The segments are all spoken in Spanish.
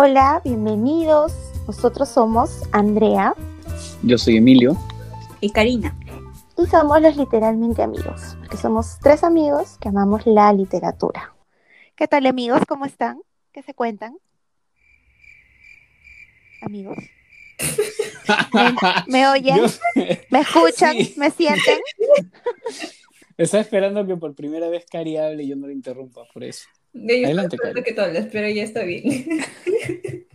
Hola, bienvenidos. Nosotros somos Andrea Yo soy Emilio. Y Karina. y somos los literalmente amigos, porque somos tres amigos que amamos la literatura. ¿Qué tal amigos? ¿Cómo están? ¿Qué se cuentan? Amigos. ¿Me, me oyen? Yo- ¿Me escuchan? Sí. ¿Me sienten? Estaba esperando que por primera vez Cari hable y yo no le interrumpa, por eso. Estoy Adelante, que tú hables, pero ya está bien.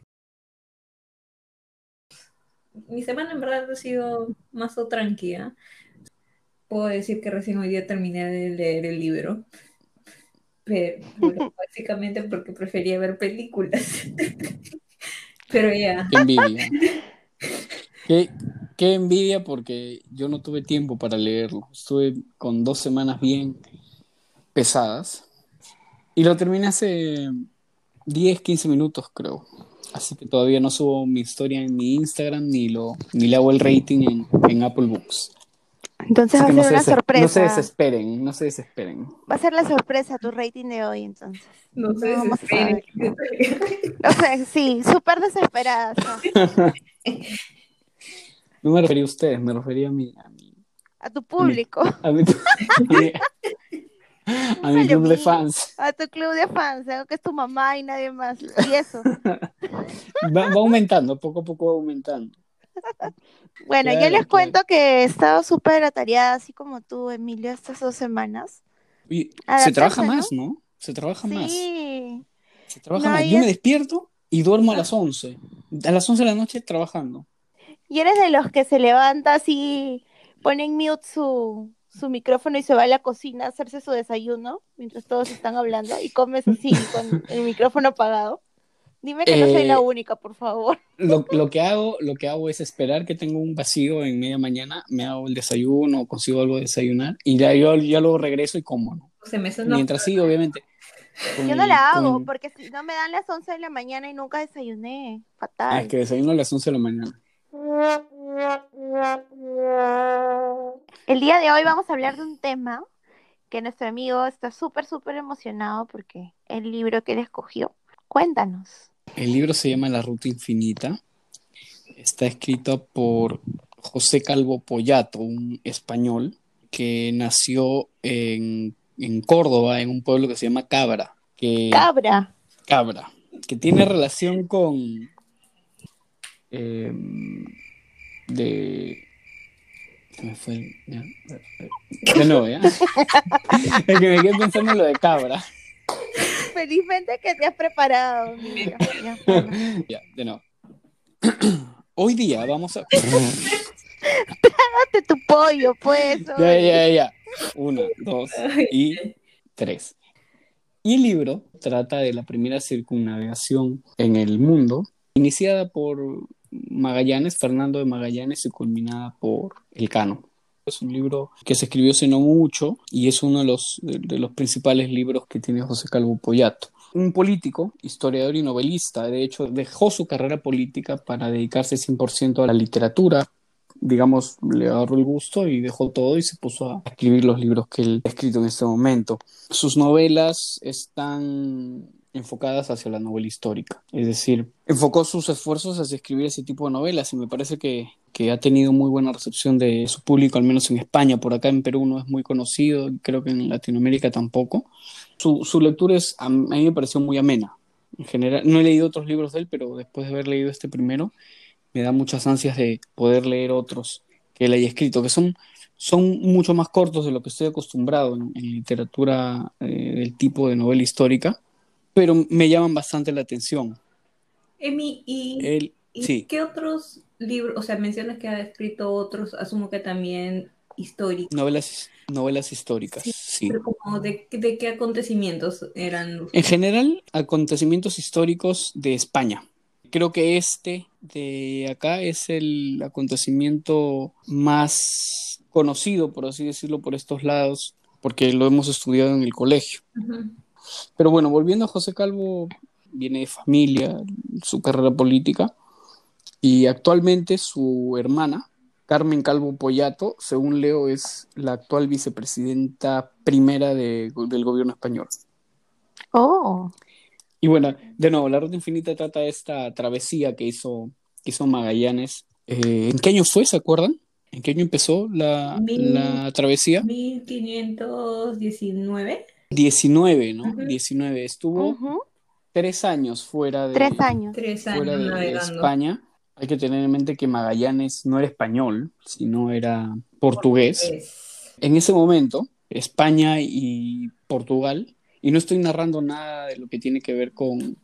Mi semana en verdad ha sido más o tranquila. Puedo decir que recién hoy día terminé de leer el libro. Pero básicamente porque prefería ver películas. Pero ya. Qué envidia. qué, qué envidia porque yo no tuve tiempo para leerlo. Estuve con dos semanas bien pesadas. Y lo terminé hace 10, 15 minutos, creo. Así que todavía no subo mi historia en mi Instagram ni, lo, ni le hago el rating en, en Apple Books. Entonces va a ser no, una se, des- no se sorpresa. desesperen, no se desesperen. Va a ser la sorpresa tu rating de hoy, entonces. No sé No vamos a desesperen. O sea, sí, súper desesperada. ¿no? Me refería a ustedes, me refería a mi, a mi, A tu público, a mi, a mi club de fans. a tu club de fans, algo que es tu mamá y nadie más. Y eso. Va, va aumentando, poco a poco va aumentando. Bueno, yo les claro. cuento que he estado súper atareada, así como tú, Emilio, estas dos semanas. Oye, se trabaja más, ¿no? Se trabaja más. Sí. Se trabaja No, más. Yo me es- despierto y duermo a las 11. A las 11 de la noche trabajando. Y eres de los que se levanta así, pone en mute su, su micrófono y se va a la cocina a hacerse su desayuno mientras todos están hablando y comes así con el micrófono apagado. Dime que no soy la Eh, única, por favor. Lo, lo que hago, lo que hago es esperar que tengo un vacío en media mañana, me hago el desayuno, consigo algo de desayunar y ya, yo, ya luego regreso y como, ¿no? Se me Mientras sí, obviamente. con Yo no el- la hago, con- porque si no me dan las 11 de la mañana y nunca desayuné. Ah, Fatal. es que desayuno a las 11 de la mañana. El día de hoy vamos a hablar de un tema que nuestro amigo está súper, súper emocionado porque el libro que él escogió. Cuéntanos. El libro se llama La Ruta Infinita. Está escrito por José Calvo Pollato, un español que nació en, en Córdoba, en un pueblo que se llama Cabra. Que, Cabra. Cabra, que tiene relación con. Eh, de. Se me fue. el- ya, De nuevo, ¿ya? Es que me quedé pensando en lo de Cabra. Felizmente que te has preparado. amiga. Ya, bueno. Ya, de nuevo. Hoy día vamos a. Date tu pollo, pues. Ya, ya, ya. Una, dos y tres. Y el libro trata de la primera circunnavegación en el mundo, iniciada por Magallanes, Fernando de Magallanes, y culminada por Elcano. Es un libro que se escribió hace no mucho y es uno de los, de, los principales libros que tiene José Calvo Pollato. Un político, historiador y novelista, de hecho, dejó su carrera política para dedicarse 100% a la literatura, digamos, le agarró el gusto y dejó todo y se puso a escribir los libros que él ha escrito en este momento. Sus novelas están enfocadas hacia la novela histórica, es decir, enfocó sus esfuerzos hacia escribir ese tipo de novelas y me parece que, que ha tenido muy buena recepción de su público, al menos en España, por acá en Perú no es muy conocido, creo que en Latinoamérica tampoco. Su, su lectura es, a mí me pareció muy amena. En general, no he leído otros libros de él, pero después de haber leído este primero, me da muchas ansias de poder leer otros que él haya escrito, que son, son mucho más cortos de lo que estoy acostumbrado en, literatura eh, del tipo de novela histórica, pero me llaman bastante la atención. Emi, ¿y, sí. qué otros libros? O sea, mencionas que ha escrito otros, asumo que también históricos. novelas, novelas históricas, sí. Pero como de, de qué acontecimientos eran En general, acontecimientos históricos de España. Creo que este de acá es el acontecimiento más conocido, por así decirlo, por estos lados, porque lo hemos estudiado en el colegio. Pero bueno, volviendo a José Calvo, viene de familia, su carrera política, y actualmente su hermana, Carmen Calvo Pollato, según leo, es la actual vicepresidenta primera de- del gobierno español. Oh, Y bueno, de nuevo, la Ruta Infinita trata de esta travesía que hizo, que hizo Magallanes. Eh, ¿En qué año fue, se acuerdan? ¿En qué año empezó la, Mil- la travesía? 1519. 19, ¿no? Ujú. 19. Estuvo Ujú, tres años fuera de, Tres años. Tres fuera años de- de. España. Hay que tener en mente que Magallanes no era español, sino era portugués. Es- En ese momento, España y Portugal, y no estoy narrando nada de lo que tiene que ver con,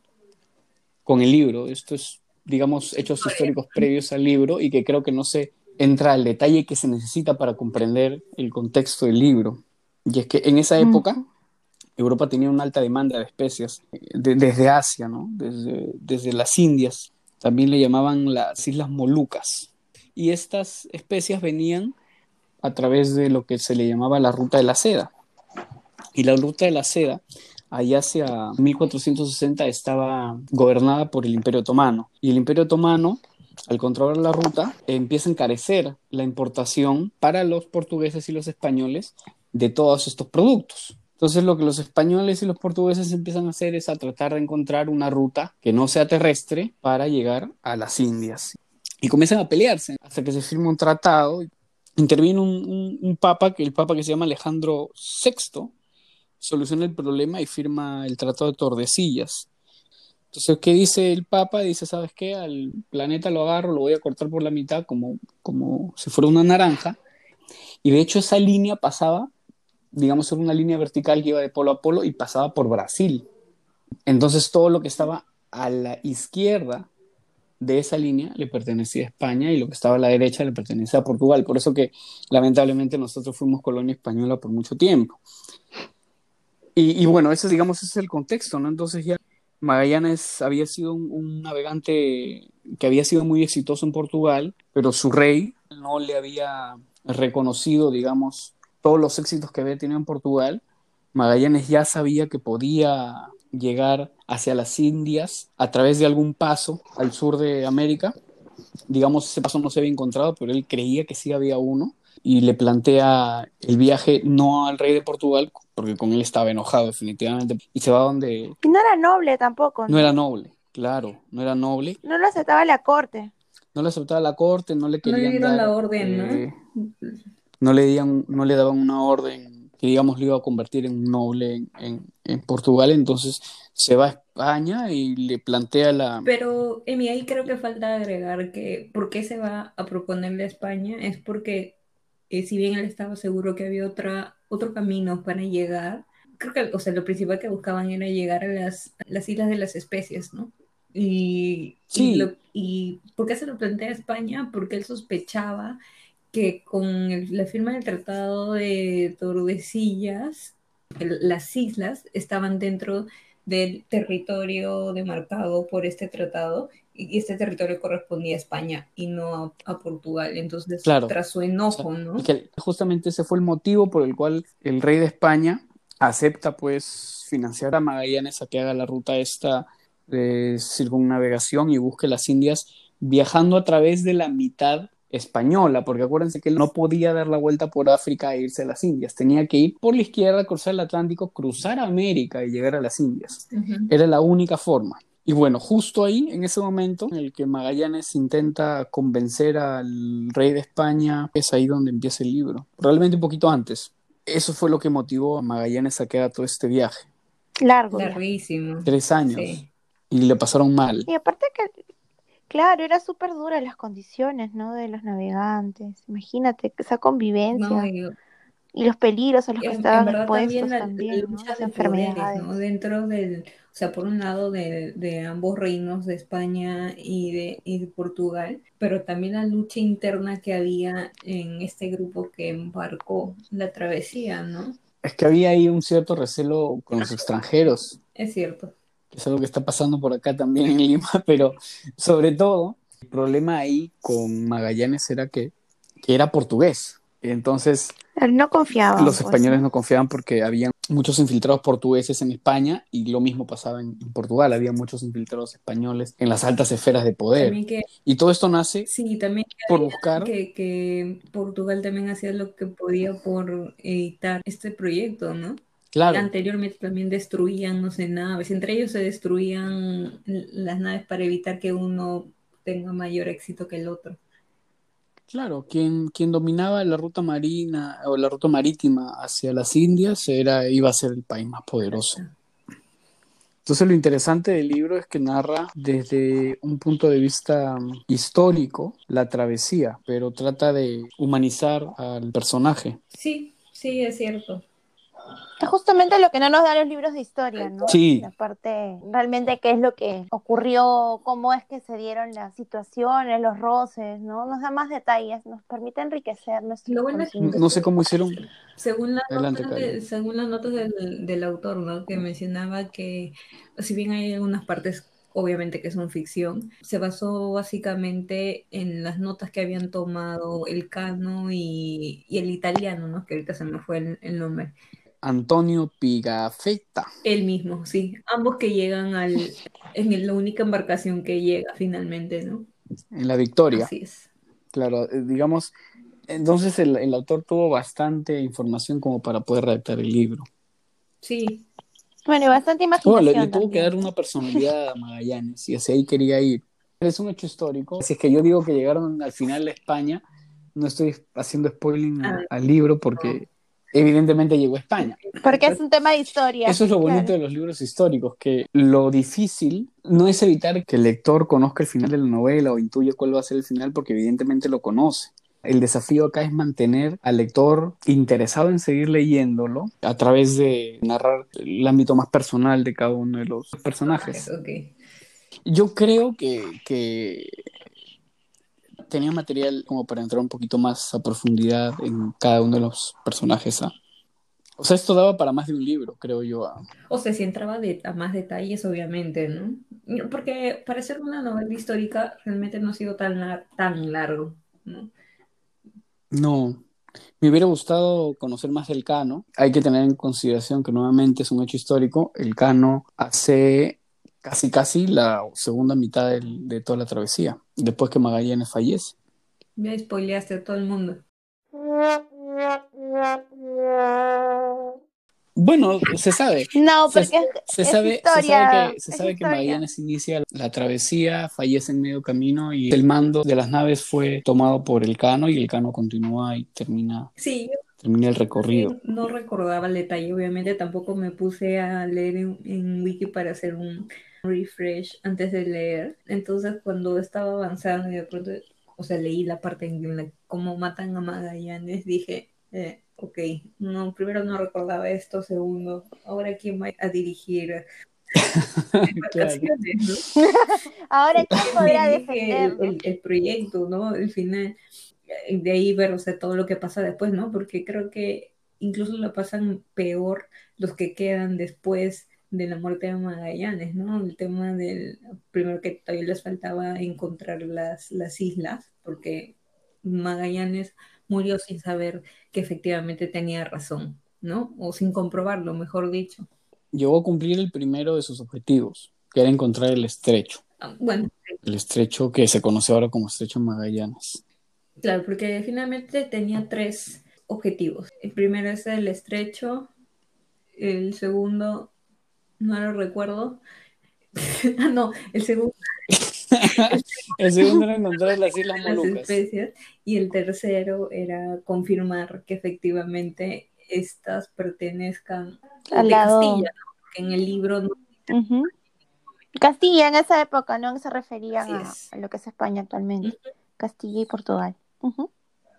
con el libro, esto es, digamos, hechos históricos previos al libro y que creo que no se entra al detalle que se necesita para comprender el contexto del libro. Y es que en esa época, Ujú. Europa tenía una alta demanda de especias eh, de- desde Asia, ¿no? Desde, desde las Indias. También le llamaban las Islas Molucas. Y estas especias venían a través de lo que se le llamaba la Ruta de la Seda. Y la Ruta de la Seda, allá hacia 1460, estaba gobernada por el Imperio Otomano. Y el Imperio Otomano, al controlar la ruta, empieza a encarecer la importación para los portugueses y los españoles de todos estos productos. Entonces lo que los españoles y los portugueses empiezan a hacer es a tratar de encontrar una ruta que no sea terrestre para llegar a las Indias. Y comienzan a pelearse hasta que se firma un tratado. Interviene un, papa, que el papa que se llama Alejandro VI, soluciona el problema y firma el Tratado de Tordesillas. Entonces, ¿qué dice el Papa? Dice, ¿sabes qué? Al planeta lo agarro, lo voy a cortar por la mitad como, como si fuera una naranja. Y de hecho esa línea pasaba, digamos, era una línea vertical que iba de polo a polo y pasaba por Brasil. Entonces todo lo que estaba a la izquierda de esa línea le pertenecía a España y lo que estaba a la derecha le pertenecía a Portugal. Por eso que lamentablemente nosotros fuimos colonia española por mucho tiempo. Y, bueno, ese, digamos, es el contexto, ¿no? Entonces ya Magallanes había sido un navegante que había sido muy exitoso en Portugal, pero su rey no le había reconocido, digamos, todos los éxitos que había tenido en Portugal. Magallanes ya sabía que podía llegar hacia las Indias a través de algún paso al sur de América. Digamos, ese paso no se había encontrado, pero él creía que sí había uno y le plantea el viaje no al rey de Portugal, porque con él estaba enojado definitivamente, y se va donde Y no era noble tampoco, no era noble, claro, no era noble, No lo aceptaba la corte. no le aceptaba la corte, no le No querían le dieron dar, la orden, ¿no? eh, no le dieron, no le daban una orden que digamos lo iba a convertir en un noble en, en- en Portugal, entonces se va a España y le plantea la Pero, Emi, ahí creo que falta agregar que por qué se va a proponerle a España es porque, eh, si bien él estaba seguro que había otra, otro camino para llegar, creo que, o sea, lo principal que buscaban era llegar a las, a las Islas de las Especies, ¿no? Y, Sí. y, lo- y ¿por qué se lo plantea a España? Porque él sospechaba que con el- la firma del Tratado de Tordesillas, el- las islas estaban dentro del territorio demarcado por este tratado y este territorio correspondía a España y no a, a Portugal. Entonces, Claro. tras su enojo, ¿no? Y que justamente ese fue el motivo por el cual el rey de España acepta pues financiar a Magallanes a que haga la ruta esta de circunnavegación y busque las Indias viajando a través de la mitad española, porque acuérdense que él no podía dar la vuelta por África e irse a las Indias, tenía que ir por la izquierda, cruzar el Atlántico, cruzar América y llegar a las Indias. Era la única forma. Y bueno, justo ahí, en ese momento en el que Magallanes intenta convencer al rey de España, es ahí donde empieza el libro. Probablemente un poquito antes. Eso fue lo que motivó a Magallanes a que haga todo este viaje. Largo. Larguísimo. Tres años. Sí. Y le pasaron mal. Y aparte que, claro, era súper duras las condiciones, ¿no? De los navegantes. Imagínate esa convivencia No, y- y los peligros a los que en, estaban expuestos también la, también, la ¿no? Las de enfermedades. ¿no? Dentro del, o sea, por un lado de, de ambos reinos, de España y de, y de Portugal, pero también la lucha interna que había en este grupo que embarcó la travesía, ¿no? Es que había ahí un cierto recelo con los extranjeros, Es cierto. Que es algo que está pasando por acá también en Lima, pero sobre todo, el problema ahí con Magallanes era que, que era portugués. Entonces, no confiaba. los pues, españoles no confiaban porque había muchos infiltrados portugueses en España y lo mismo pasaba en, en Portugal, había muchos infiltrados españoles en las altas esferas de poder. Que, Y todo esto nace sí, también que por buscar, que, que Portugal también hacía lo que podía por evitar este proyecto, ¿no? Claro. Anteriormente también destruían, no sé, naves. Entre ellos se destruían las naves para evitar que uno tenga mayor éxito que el otro. Claro, quien, quien dominaba la ruta marina o la ruta marítima hacia las Indias era, iba a ser el país más poderoso. Entonces lo interesante del libro es que narra desde un punto de vista mm, histórico la travesía, pero trata de humanizar al personaje. Sí, sí, es cierto. Es justamente lo que no nos dan los libros de historia, ¿no? Sí. La parte, realmente qué es lo que ocurrió, cómo es que se dieron las situaciones, los roces, ¿no? Nos da más detalles, nos permite enriquecer nuestro Lo bueno es que-. No sé cómo hicieron. Según, las Adelante, notas, de- según las notas del, del autor, ¿no? Que mencionaba que, si bien hay algunas partes, obviamente que son ficción, se basó básicamente en las notas que habían tomado el cano y, y el italiano, ¿no? Que ahorita se me fue el, el nombre. Antonio Pigafetta. Él mismo, sí. Ambos que llegan al, en la única embarcación que llega finalmente, ¿no? En la Victoria. Así es. Claro, eh, digamos, entonces el, el autor tuvo bastante información como para poder redactar el libro. Sí, Bueno, y bastante Tuvo- le, imaginación. le tuvo que dar una personalidad a Magallanes y hacia ahí quería ir. Es un hecho histórico. Si es que yo digo que llegaron al final de España, no estoy haciendo spoiling a- Ah. al libro porque evidentemente llegó a España. Porque es un tema de historia. Eso es lo bonito claro. de los libros históricos, que lo difícil no es evitar que el lector conozca el final de la novela o intuya cuál va a ser el final, porque evidentemente lo conoce. El desafío acá es mantener al lector interesado en seguir leyéndolo a través de narrar el ámbito más personal de cada uno de los personajes. ok. Yo creo que, que tenía material como para entrar un poquito más a profundidad en cada uno de los personajes. ¿ah? O sea, esto daba para más de un libro, creo yo. ¿ah? O sea, si entraba de, a más detalles, obviamente, ¿no? Porque para ser una novela histórica realmente no ha sido tan, lar- tan largo, ¿no? No, me hubiera gustado conocer más del Cano. Hay que tener en consideración que nuevamente es un hecho histórico. El Cano hace casi casi la segunda mitad del- de toda la travesía, después que Magallanes fallece. Ya spoileaste a todo el mundo. Bueno, se sabe. No, Se- porque es, Se es sabe, se sabe que, se es sabe que historia. Magallanes inicia la travesía, fallece en medio camino y el mando de las naves fue tomado por el Cano y el Cano continúa y termina, Sí, el recorrido. no recordaba el detalle, obviamente tampoco me puse a leer en, en Wiki para hacer un refresh antes de leer. Entonces, cuando estaba avanzando y de pronto, o sea, leí la parte en la cómo matan a Magallanes, dije, eh, ok, no, primero no recordaba esto, segundo, ahora quién va a dirigir Claro. ¿no? Ahora, ¿quién podrá el, defenderlo? el- el proyecto, ¿no? El final, eh, de ahí ver, o sea, todo lo que pasa después, ¿no? Porque creo que incluso lo pasan peor los que quedan después de la muerte de Magallanes, ¿no? El tema del, primero que todavía les faltaba encontrar las, las islas, porque Magallanes murió sin saber que efectivamente tenía razón, ¿no? O sin comprobarlo, mejor dicho. Llegó a cumplir el primero de sus objetivos, que era encontrar el estrecho, Ah, Bueno, el estrecho que se conoce ahora como Estrecho Magallanes. Claro, porque finalmente tenía tres objetivos. El primero es el estrecho, el segundo, no lo recuerdo. ah, no, el segundo El segundo era encontrar las Islas las Molucas. especies y el tercero era confirmar que efectivamente estas pertenezcan Al de lado. Castilla, ¿no? En el libro no. Castilla en esa época, ¿no? Se referían a, lo que es España actualmente. Castilla y Portugal.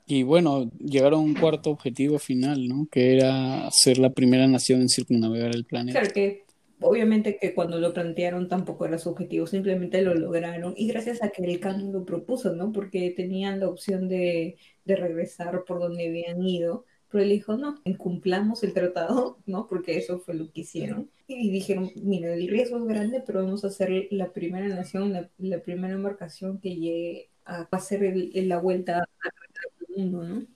Y bueno, llegaron a un cuarto objetivo final, ¿no? Que era ser la primera nación en circunnavegar el planeta. Claro que obviamente que cuando lo plantearon tampoco era su objetivo, simplemente lo lograron y gracias a que el canon lo propuso, ¿no? Porque tenían la opción de, de regresar por donde habían ido, pero él dijo, no, cumplamos el tratado, ¿no? Porque eso fue lo que hicieron. Y dijeron, mira, el riesgo es grande, pero vamos a ser la primera nación, la, la primera embarcación que llegue a hacer el- el- la vuelta al mundo, ¿no?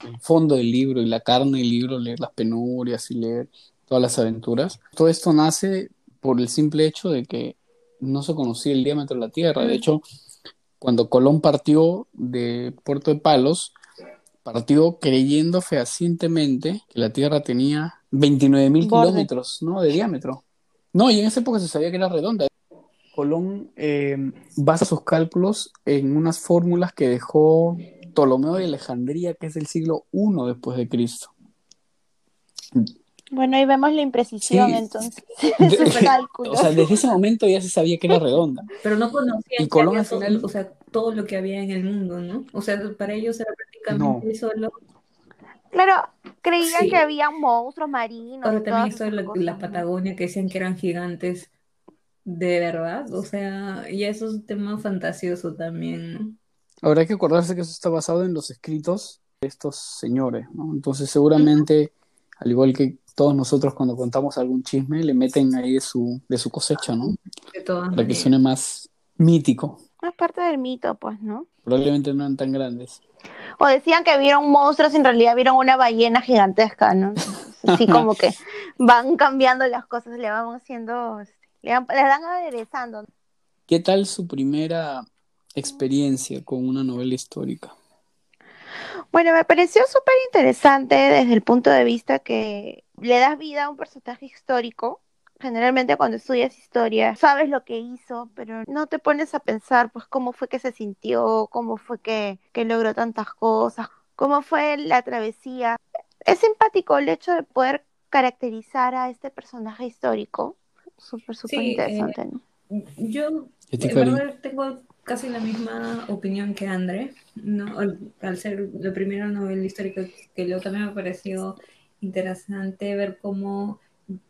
el fondo del libro y la carne del libro, leer las penurias y leer todas las aventuras. Todo esto nace por el simple hecho de que no se conocía el diámetro de la Tierra. De hecho, cuando Colón partió de Puerto de Palos, partió creyendo fehacientemente que la Tierra tenía 29 mil Borde. kilómetros, ¿no? De diámetro. No, y en esa época se sabía que era redonda. Colón eh, basa sus cálculos en unas fórmulas que dejó Ptolomeo de Alejandría, que es del siglo I después de Cristo. Bueno, ahí vemos la imprecisión Sí. entonces. De- Sus cálculos. o sea, desde ese momento ya se sabía que era redonda. Pero no conocían Y que Colón al final- o sea, todo lo que había en el mundo, ¿no? O sea, para ellos era prácticamente solo. Claro, creían Sí. que había monstruos marinos. Ahora y también esto de la. Patagonia que decían que eran gigantes de verdad. O sea, ya eso es un tema fantasioso también, ¿no? Ahora hay que acordarse que eso está basado en los escritos de estos señores, ¿no? Entonces seguramente, al igual que todos nosotros cuando contamos algún chisme, le meten ahí de su, de su cosecha, ¿no? De todas Para que suene más mítico. Es parte del mito, pues, ¿no? Probablemente no eran tan grandes. O decían que vieron monstruos y en realidad vieron una ballena gigantesca, ¿no? Así como que van cambiando las cosas, le van haciendo, le van, le van aderezando. ¿Qué tal su primera experiencia con una novela histórica? Bueno, me pareció súper interesante desde el punto de vista que le das vida a un personaje histórico. Generalmente cuando estudias historia sabes lo que hizo, pero no te pones a pensar pues cómo fue que se sintió, cómo fue que, que logró tantas cosas, cómo fue la travesía. Es simpático el hecho de poder caracterizar a este personaje histórico. Súper, súper Sí, interesante, ¿no? Yo, ¿Y a ti, en verdad, tengo casi la misma opinión que André, ¿no? Al, al ser la primera novela histórica que leo, también me pareció interesante ver cómo,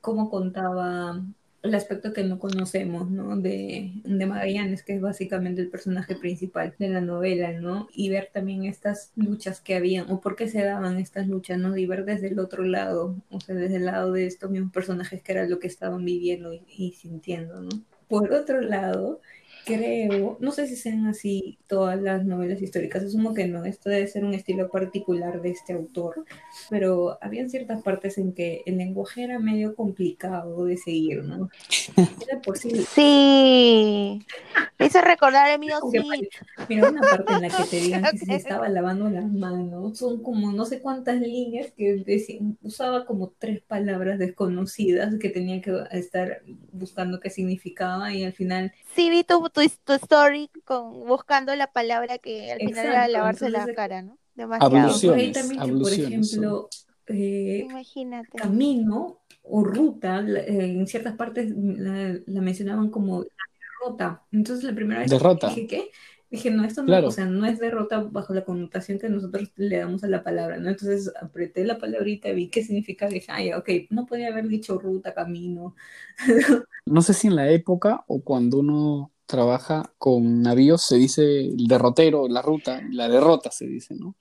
cómo contaba el aspecto que no conocemos, ¿no? De, de Magallanes, que es básicamente el personaje principal de la novela, ¿no? Y ver también estas luchas que habían, o por qué se daban estas luchas, ¿no? Y ver desde el otro lado, o sea, desde el lado de estos mismos personajes que era lo que estaban viviendo y, y sintiendo, ¿no? Por otro lado, creo, no sé si sean así todas las novelas históricas, asumo que no, esto debe ser un estilo particular de este autor, pero habían ciertas partes en que el lenguaje era medio complicado de seguir, ¿no? Era posible. Sí, me hizo recordar el mío Aunque sí. Mira, una parte en la que te digan que se estaba lavando las manos, son como no sé cuántas líneas que decían- usaba como tres palabras desconocidas que tenía que estar buscando qué significaba y al final Sí, vi tu, tu, tu story con, buscando la palabra que al final era lavarse la entonces- cara, ¿no? Demasiado. Abluciones, también que, por ejemplo, eh, Imagínate. camino o ruta, la- eh, en ciertas partes la, la mencionaban como la derrota. Entonces la primera vez Derrota. dije, ¿qué? Dije, no, esto no, Claro. o sea, no es derrota bajo la connotación que nosotros le damos a la palabra, ¿no? Entonces apreté la palabrita, vi qué significa, dije, ay, ok, no podía haber dicho ruta, camino. No sé si en la época o cuando uno trabaja con navíos se dice el derrotero, la ruta, la derrota se dice, ¿no?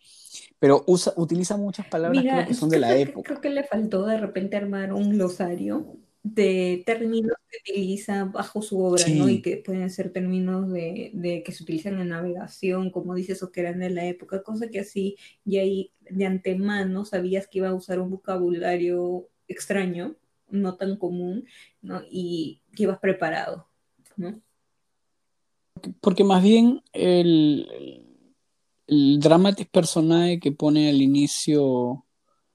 Pero usa, utiliza muchas palabras Mira, creo que son de la que- época. Creo que le faltó de repente armar un glosario de términos que utiliza bajo su obra, ¿no? Y que pueden ser términos de, de que se utilizan en navegación, como dices, o que eran de la época, cosa que así ya ahí de antemano sabías que iba a usar un vocabulario extraño, no tan común, ¿no? Y que ibas preparado, ¿no? Porque más bien el, el dramatis personae que pone al inicio no,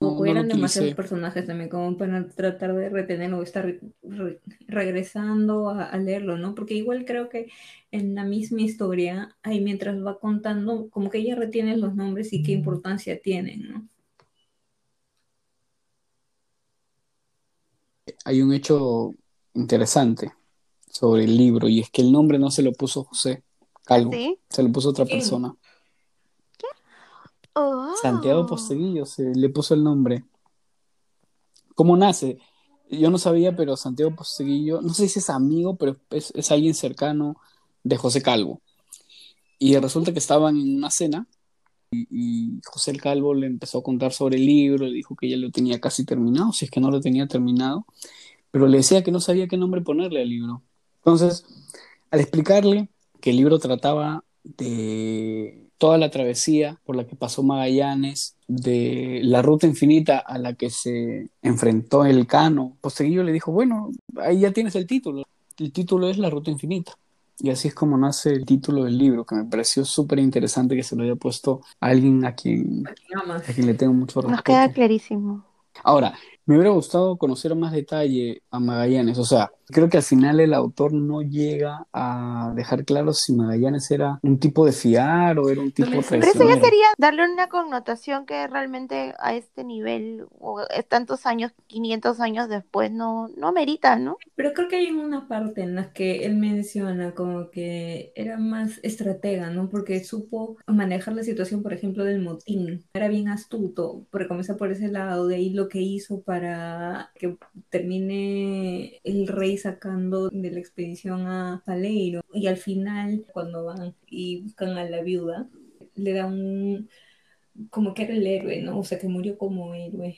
O no lo eran demasiados personajes también como para tratar de retenerlo o estar re- regresando a, a leerlo, ¿no? Porque igual creo que en la misma historia, ahí mientras va contando, como que ella retiene los nombres y qué importancia tienen, ¿no? Hay un hecho interesante sobre el libro y es que el nombre no se lo puso José Calvo, ¿Sí? se lo puso otra ¿Quién? persona. Oh. Santiago Posteguillo se le puso el nombre. ¿Cómo nace? Yo no sabía, pero Santiago Posteguillo, no sé si es amigo, pero es, es alguien cercano de José Calvo. Y resulta que estaban en una cena y, y José el Calvo le empezó a contar sobre el libro, le dijo que ya lo tenía casi terminado, si es que no lo tenía terminado, pero le decía que no sabía qué nombre ponerle al libro. Entonces, al explicarle que el libro trataba de toda la travesía por la que pasó Magallanes, de la ruta infinita a la que se enfrentó el Cano, Posteguillo le dijo, bueno, ahí ya tienes el título. El título es La Ruta Infinita. Y así es como nace el título del libro, que me pareció súper interesante que se lo haya puesto a alguien a quien, a quien le tengo mucho Nos respeto. queda clarísimo. Ahora, Me hubiera gustado conocer más detalle a Magallanes. O sea, creo que al final el autor no llega a dejar claro si Magallanes era un tipo de fiar o era un tipo me- Pero eso ya sería darle una connotación que realmente a este nivel, o tantos años, 500 años después, no, no amerita, ¿no? Pero creo que hay una parte en la que él menciona como que era más estratega, ¿no? Porque supo manejar la situación, por ejemplo, del motín. Era bien astuto, porque comenzó por ese lado, de ahí lo que hizo para que termine el rey sacando de la expedición a Paleiro. Y al final, cuando van y buscan a la viuda, le da un... como que era el héroe, ¿no? O sea, que murió como héroe.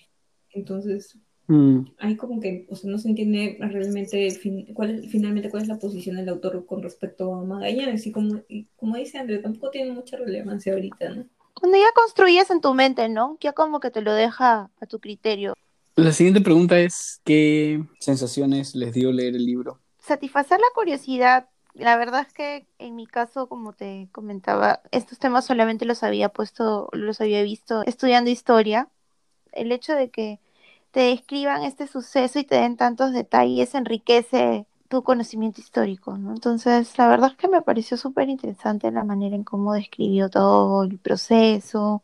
Entonces, Mm, hay como que, o sea, no se entiende realmente fin- cuál es- finalmente cuál es la posición del autor con respecto a Magallanes. Y como, y como dice André, tampoco tiene mucha relevancia ahorita, ¿no? Cuando ya construyes en tu mente, ¿no? Ya como que te lo deja a tu criterio. La siguiente pregunta es, ¿qué sensaciones les dio leer el libro? Satisfacer la curiosidad. La verdad es que en mi caso, como te comentaba, estos temas solamente los había puesto, los había visto estudiando historia. El hecho de que te describan este suceso y te den tantos detalles enriquece tu conocimiento histórico, ¿no? Entonces, la verdad es que me pareció súper interesante la manera en cómo describió todo el proceso,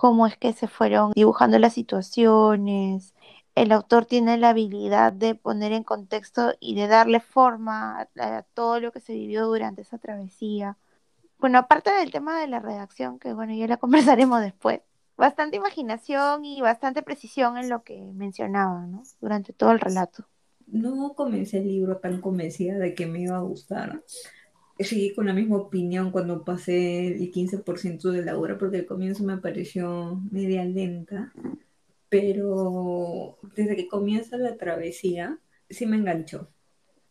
cómo es que se fueron dibujando las situaciones. El autor tiene la habilidad de poner en contexto y de darle forma a, a todo lo que se vivió durante esa travesía. Bueno, aparte del tema de la redacción, que bueno, ya la conversaremos después, bastante imaginación y bastante precisión en lo que mencionaba, ¿no? Durante todo el relato. No comencé el libro tan convencida de que me iba a gustar. Seguí con la misma opinión cuando pasé el 15% de la obra, porque al comienzo me pareció media lenta, pero desde que comienza la travesía, sí me enganchó.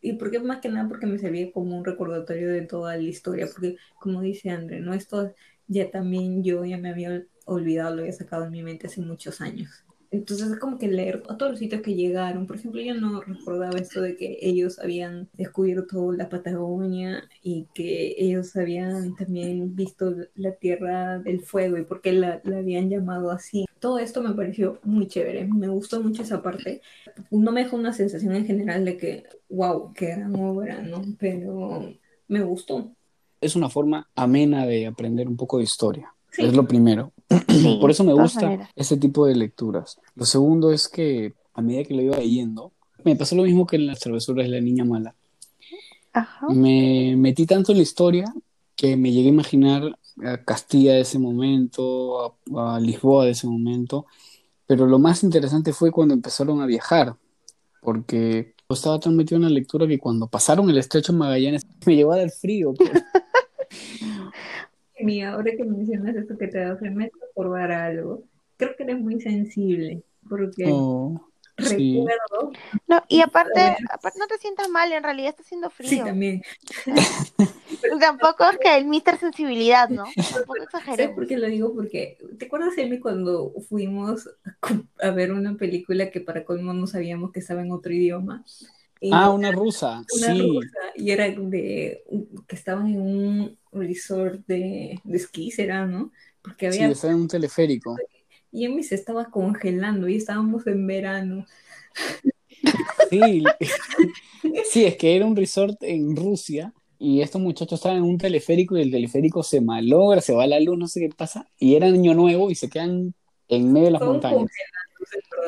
Y porque más que nada porque me servía como un recordatorio de toda la historia, porque como dice André, ¿no? Esto ya también yo ya me había olvidado, lo había sacado en mi mente hace muchos años. Entonces es como que leer a todos los sitios que llegaron. Por ejemplo, yo no recordaba esto de que ellos habían descubierto la Patagonia y que ellos habían también visto la Tierra del Fuego y por qué la, la habían llamado así. Todo esto me pareció muy chévere. Me gustó mucho esa parte. No me dejó una sensación en general de que, wow, qué gran obra, ¿no? Pero me gustó. Es una forma amena de aprender un poco de historia. Sí. Es lo primero. Sí, Por eso me gusta ese tipo de lecturas. Lo segundo es que a medida que lo iba leyendo, me pasó lo mismo que en las travesuras de la niña mala. Ajá. Me metí tanto en la historia que me llegué a imaginar a Castilla de ese momento, a, a Lisboa de ese momento, pero lo más interesante fue cuando empezaron a viajar, porque yo estaba tan metido en la lectura que cuando pasaron el estrecho Magallanes me llevó a dar frío. pues. Mira, ahora que mencionas esto que te da me hace acordar algo. Creo que eres muy sensible, porque Oh, sí. recuerdo, No, y aparte, aparte no te sientas mal, en realidad está haciendo sí, frío. también. Tampoco es que el Mister Sensibilidad, ¿no? Tampoco ¿Sabes exageremos. por qué lo digo? Porque, ¿te acuerdas, Emi, cuando fuimos a ver una película que para colmo no sabíamos que estaba en otro idioma? Y Ah, una rusa, una sí. rusa, y era de que estaban en un resort de, de esquí, será, ¿no? Porque Sí, había, estaba en un teleférico. y Emi se estaba congelando y estábamos en verano. Sí, sí, es que era un resort en Rusia y estos muchachos estaban en un teleférico y el teleférico se malogra, se va la luz, no sé qué pasa, y era año nuevo y se quedan en medio de las montañas.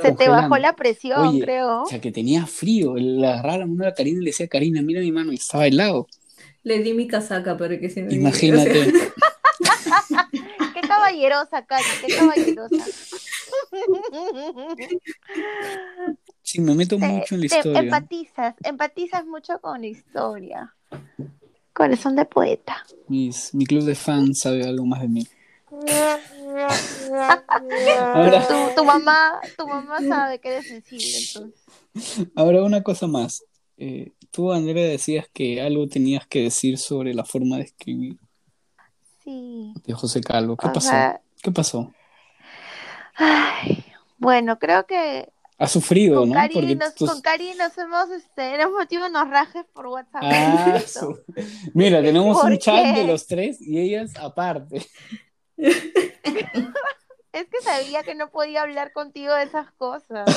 Se te congelando. bajó la presión, Oye, creo. O sea, que tenía frío, la mano a Karina y le decía, Karina, mira mi mano, y estaba helado. Le di mi casaca para que se me Imagínate. Qué caballerosa, Cari, qué caballerosa. Sí, me meto Te- mucho en la te historia. empatizas, empatizas mucho con la historia. Corazón de poeta. Mis- mi club de fans sabe algo más de mí. Ahora, Tu, tu mamá, tu mamá sabe que eres sensible, entonces. ahora una cosa más. Eh, tú, Andrea, decías que algo tenías que decir sobre la forma de escribir Sí. de José Calvo. ¿Qué O pasó? sea, ¿Qué pasó? ay, bueno, creo que Ha sufrido, con ¿no? Cari, Porque nos, tus- con Cari nos hemos, este, nos metido unos rajes por WhatsApp. Ah, Mira, tenemos ¿Por un chat de los tres y ellas aparte. Es que sabía que no podía hablar contigo de esas cosas.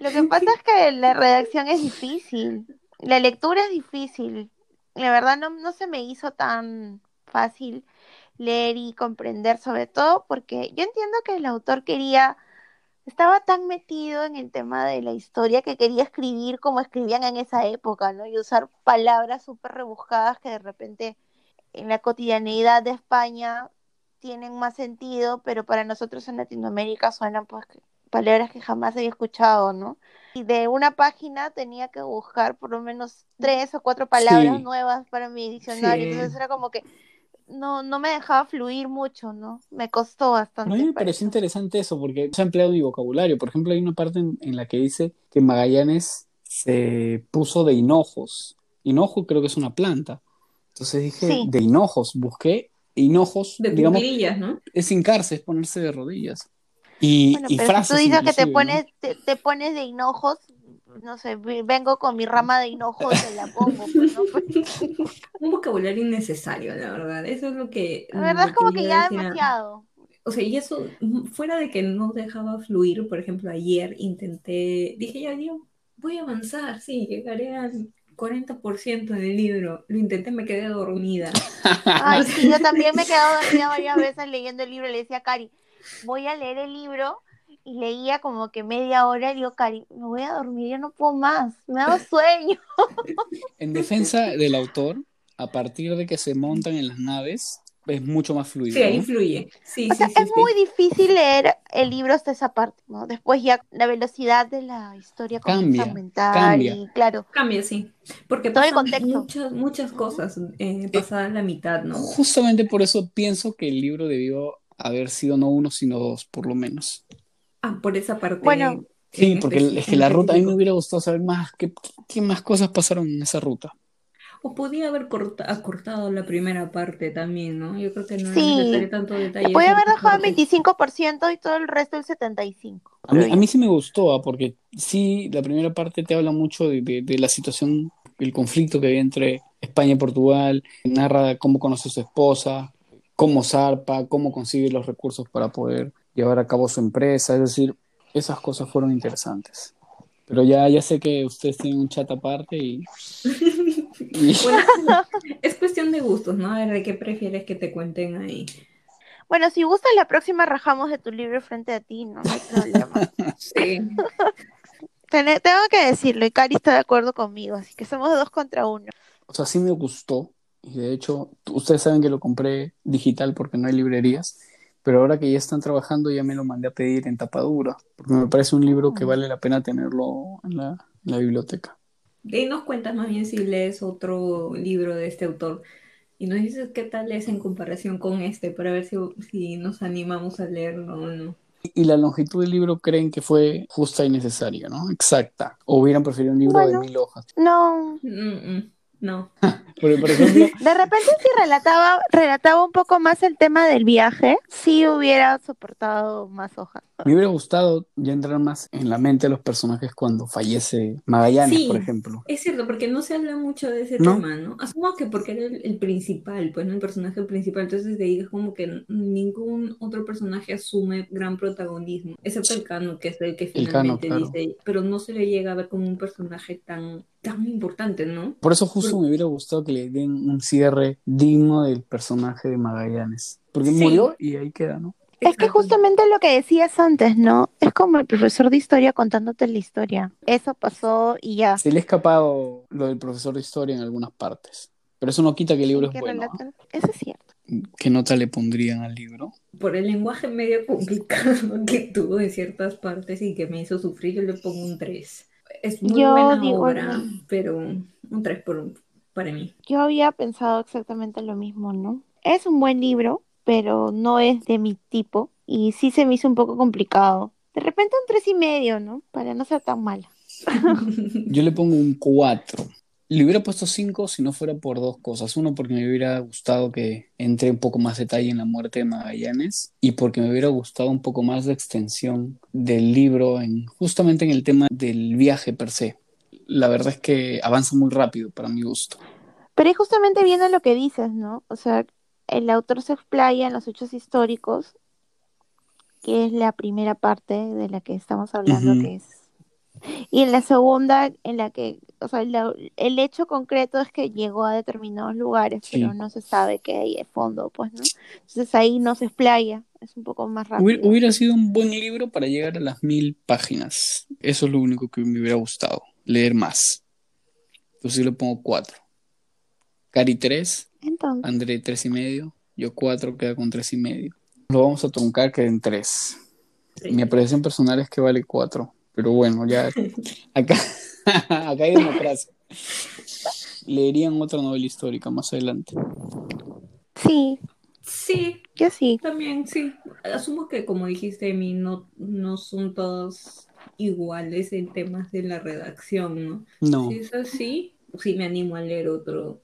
Lo que pasa es que la redacción es difícil, la lectura es difícil. La verdad no, no se me hizo tan fácil leer y comprender, sobre todo porque yo entiendo que el autor quería, estaba tan metido en el tema de la historia que quería escribir como escribían en esa época, ¿no? Y usar palabras súper rebuscadas que de repente en la cotidianeidad de España tienen más sentido, pero para nosotros en Latinoamérica suenan pues palabras que jamás había escuchado, ¿no? Y de una página tenía que buscar por lo menos tres o cuatro palabras Sí. nuevas para mi diccionario, Sí. entonces era como que no, no me dejaba fluir mucho, ¿no? Me costó Pero a bastante. mí me pareció interesante eso, porque se ha empleado mi vocabulario. Por ejemplo, hay una parte en, en la que dice que Magallanes se puso de hinojos. Hinojo creo que es una planta. Entonces dije, Sí. de hinojos. Busqué hinojos, De digamos, ¿no? es hincarse, es ponerse de rodillas. Y, Bueno, y pero frases tú dices que te pones, te, te pones de hinojos, no sé, vengo con mi rama de hinojos y te la pongo, pues, ¿no? Un vocabulario innecesario, la verdad. Eso es lo que. la verdad es como que ya decía. demasiado. O sea, y eso, fuera de que no dejaba fluir, por ejemplo, ayer intenté, dije, ya, yo voy a avanzar, sí, llegaré al 40% del libro. Lo intenté, me quedé dormida. Ay, sí, yo también me he quedado dormida varias veces leyendo el libro. Le decía a Cari, voy a leer el libro. Y leía como que media hora y digo, Cari, me voy a dormir, yo no puedo más, me da sueño. En defensa del autor, a partir de que se montan en las naves, es mucho más fluido. Sí, ahí ¿no? fluye. Sí, O sí, sea, sí, es sí. muy difícil leer el libro hasta esa parte, ¿no? Después ya la velocidad de la historia comienza Cambia, a aumentar cambia. y claro, Cambia, sí. Porque Todo el contexto. muchas, muchas cosas eh, pasadas la mitad, ¿no? Justamente por eso pienso que el libro debió haber sido no uno, sino dos, por lo menos. Ah, por esa parte. Bueno. Sí, porque es que la ruta, a mí me hubiera gustado saber más, qué, qué más cosas pasaron en esa ruta. O podía haber corta- acortado la primera parte también, ¿no? Yo creo que no Sí. necesario tanto detalle. podía haber dejado partes. 25% y todo el resto el 75%. A mí, a mí sí me gustó, ah, porque sí, la primera parte te habla mucho de, de- de la situación, el conflicto que había entre España y Portugal, narra cómo conoce a su esposa, cómo zarpa, cómo consigue los recursos para poder llevar a cabo su empresa, es decir, esas cosas fueron interesantes. Pero ya, ya sé que ustedes tienen un chat aparte y, y- Bueno, es cuestión de gustos, ¿no? A ver, ¿de qué prefieres que te cuenten ahí? Bueno, si gustas, la próxima rajamos de tu libro frente a ti, no, no hay problema. Sí. Ten- Tengo que decirlo, y Cari está de acuerdo conmigo, así que somos dos contra uno. o sea, sí me gustó. Y de hecho, ustedes saben que lo compré digital porque no hay librerías. Pero ahora que ya están trabajando, ya me lo mandé a pedir en tapadura. Porque me parece un libro que vale la pena tenerlo en la, en la biblioteca. De ahí nos cuentas más bien si lees otro libro de este autor. Y nos dices qué tal es en comparación con este, para ver si, si nos animamos a leerlo o no. Y la longitud del libro creen que fue justa y necesaria, ¿no? Exacta. O hubieran preferido un libro Bueno. de mil hojas. No, Mm, mm, no. Porque, por ejemplo, de repente si relataba, relataba un poco más el tema del viaje, sí hubiera soportado más hojas. Me hubiera gustado ya entrar más en la mente de los personajes cuando fallece Magallanes, Sí. por ejemplo. Es cierto, porque no se habla mucho de ese ¿No? tema, ¿no? Asumo que porque era el, el principal, pues, ¿no? El personaje principal, entonces de ahí es como que ningún otro personaje asume gran protagonismo, excepto el Cano, que es el que El Cano, finalmente claro. dice, pero no se le llega a ver como un personaje tan, tan importante, ¿no? Por eso justo me hubiera gustado que le den un cierre digno del personaje de Magallanes. Porque Sí. murió y ahí queda, ¿no? Es que justamente lo que decías antes, ¿no? Es como el profesor de historia contándote la historia. Eso pasó y ya. Se le ha escapado lo del profesor de historia en algunas partes. Pero eso no quita que el libro Sí, es que bueno. relatan- Eso es cierto. ¿Qué nota le pondrían al libro? Por el lenguaje medio complicado que tuvo en ciertas partes y que me hizo sufrir, yo le pongo un 3. Es muy Yo buena digo obra, un- pero un 3 por, para mí. Yo había pensado exactamente lo mismo, ¿no? Es un buen libro, pero no es de mi tipo. Y sí se me hizo un poco complicado. De repente un tres y medio, ¿no? Para no ser tan mala. Yo le pongo un 4. Le hubiera puesto 5 si no fuera por dos cosas. Uno, porque me hubiera gustado que entre un poco más detalle en la muerte de Magallanes. Y porque me hubiera gustado un poco más de extensión del libro, en, justamente en el tema del viaje per se. La verdad es que avanza muy rápido para mi gusto. Pero es justamente viendo lo que dices, ¿no? O sea, el autor se explaya en los hechos históricos, que es la primera parte de la que estamos hablando, que es Y en la segunda, en la que, o sea, la- el hecho concreto es que llegó a determinados lugares, Sí. pero no se sabe qué hay de fondo, pues, ¿no? Entonces ahí no se explaya, es un poco más rápido. Hubiera, hubiera sido un buen libro para llegar a las mil páginas. Eso es lo único que me hubiera gustado, leer más. Entonces yo le pongo cuatro. Cari tres, Entonces, André tres y medio, yo cuatro, queda con tres y medio. Lo vamos a truncar que en tres. Sí. Mi apreciación personal es que vale cuatro, pero bueno, ya acá, acá hay democracia. Leerían otra novela histórica más adelante. sí, Sí, yo sí. también, sí. Asumo que como dijiste, Emi, no, no son todos iguales en temas de la redacción, ¿no? No, Si es así, sí me animo a leer otro.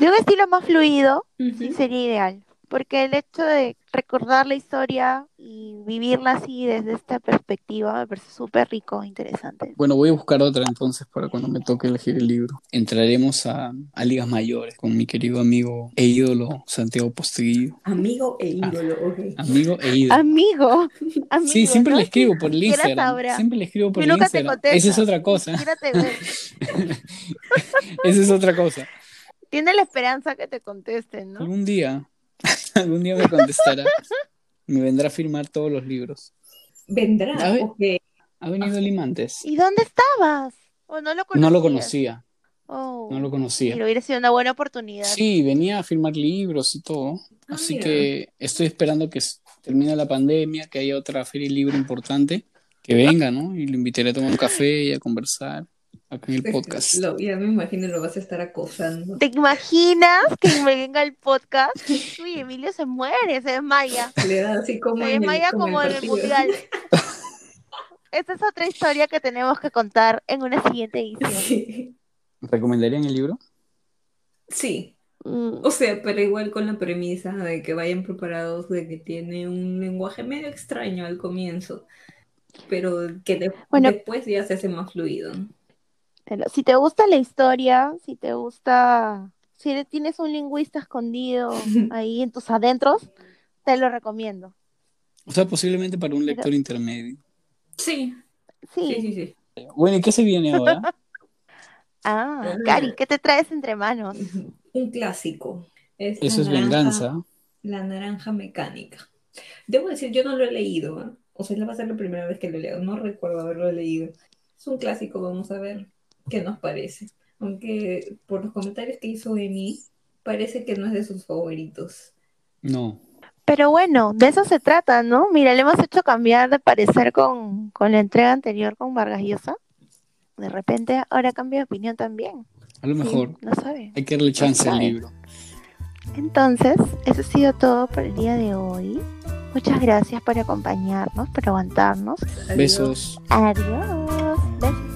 De un estilo más fluido, sí sería ideal, porque el hecho de recordar la historia y vivirla así desde esta perspectiva me parece súper rico, e interesante. Bueno, voy a buscar otra entonces para cuando me toque elegir el libro. Entraremos a, a ligas mayores con mi querido amigo e ídolo Santiago Posteguillo. Amigo e ídolo, ok. Amigo e ídolo. Amigo, amigo, Sí, siempre ¿no? le escribo por el Instagram. Siempre le escribo por Y el nunca te Instagram. Esa es otra cosa. Esa es otra cosa. Tiene la esperanza que te contesten, ¿no? Algún día, algún día me contestará. Me vendrá a firmar todos los libros. Vendrá, A ver. ok. Ha venido Limantes. ¿Y dónde estabas? ¿O no lo conocías? No lo conocía, Oh, no lo y conocía. hubiera sido una buena oportunidad. Sí, venía a firmar libros y todo. Ah, Así mira. que estoy esperando que termine la pandemia, que haya otra feria del libro importante, que venga, ¿no? Y lo invitaré a tomar un café y a conversar acá en el podcast. Lo- ya me imagino lo vas a estar acosando. ¿Te imaginas que me venga el podcast? Uy, Emilio se muere, se desmaya. Le da así como Se en el, desmaya como como en el mundial. Esta es otra historia que tenemos que contar en una siguiente edición. Sí. ¿Recomendarían el libro? Sí, Mm, o sea, pero igual con la premisa de que vayan preparados de que tiene un lenguaje medio extraño al comienzo, pero que de- Bueno. después ya se hace más fluido. Pero si te gusta la historia, si te gusta, si tienes un lingüista escondido ahí en tus adentros, te lo recomiendo. O sea, posiblemente para un lector intermedio. Sí, Sí. sí, sí, sí. Bueno, ¿y qué se viene ahora? Ah. Cari, ¿qué te traes entre manos? Un clásico. Es Eso es naranja- venganza. La naranja mecánica. Debo decir, yo no lo he leído, ¿ah? O sea, va a ser la primera vez que lo leo. No recuerdo haberlo leído. Es un clásico, vamos a ver qué nos parece. Aunque por los comentarios que hizo Emi, parece que no es de sus favoritos. No. Pero bueno, de eso se trata, ¿no? Mira, le hemos hecho cambiar de parecer con, con la entrega anterior con Vargas Llosa. De repente ahora cambia de opinión también. A lo mejor No sabe. hay que darle chance al libro. Entonces, eso ha sido todo por el día de hoy. Muchas gracias por acompañarnos, por aguantarnos. Besos. Adiós. Besos.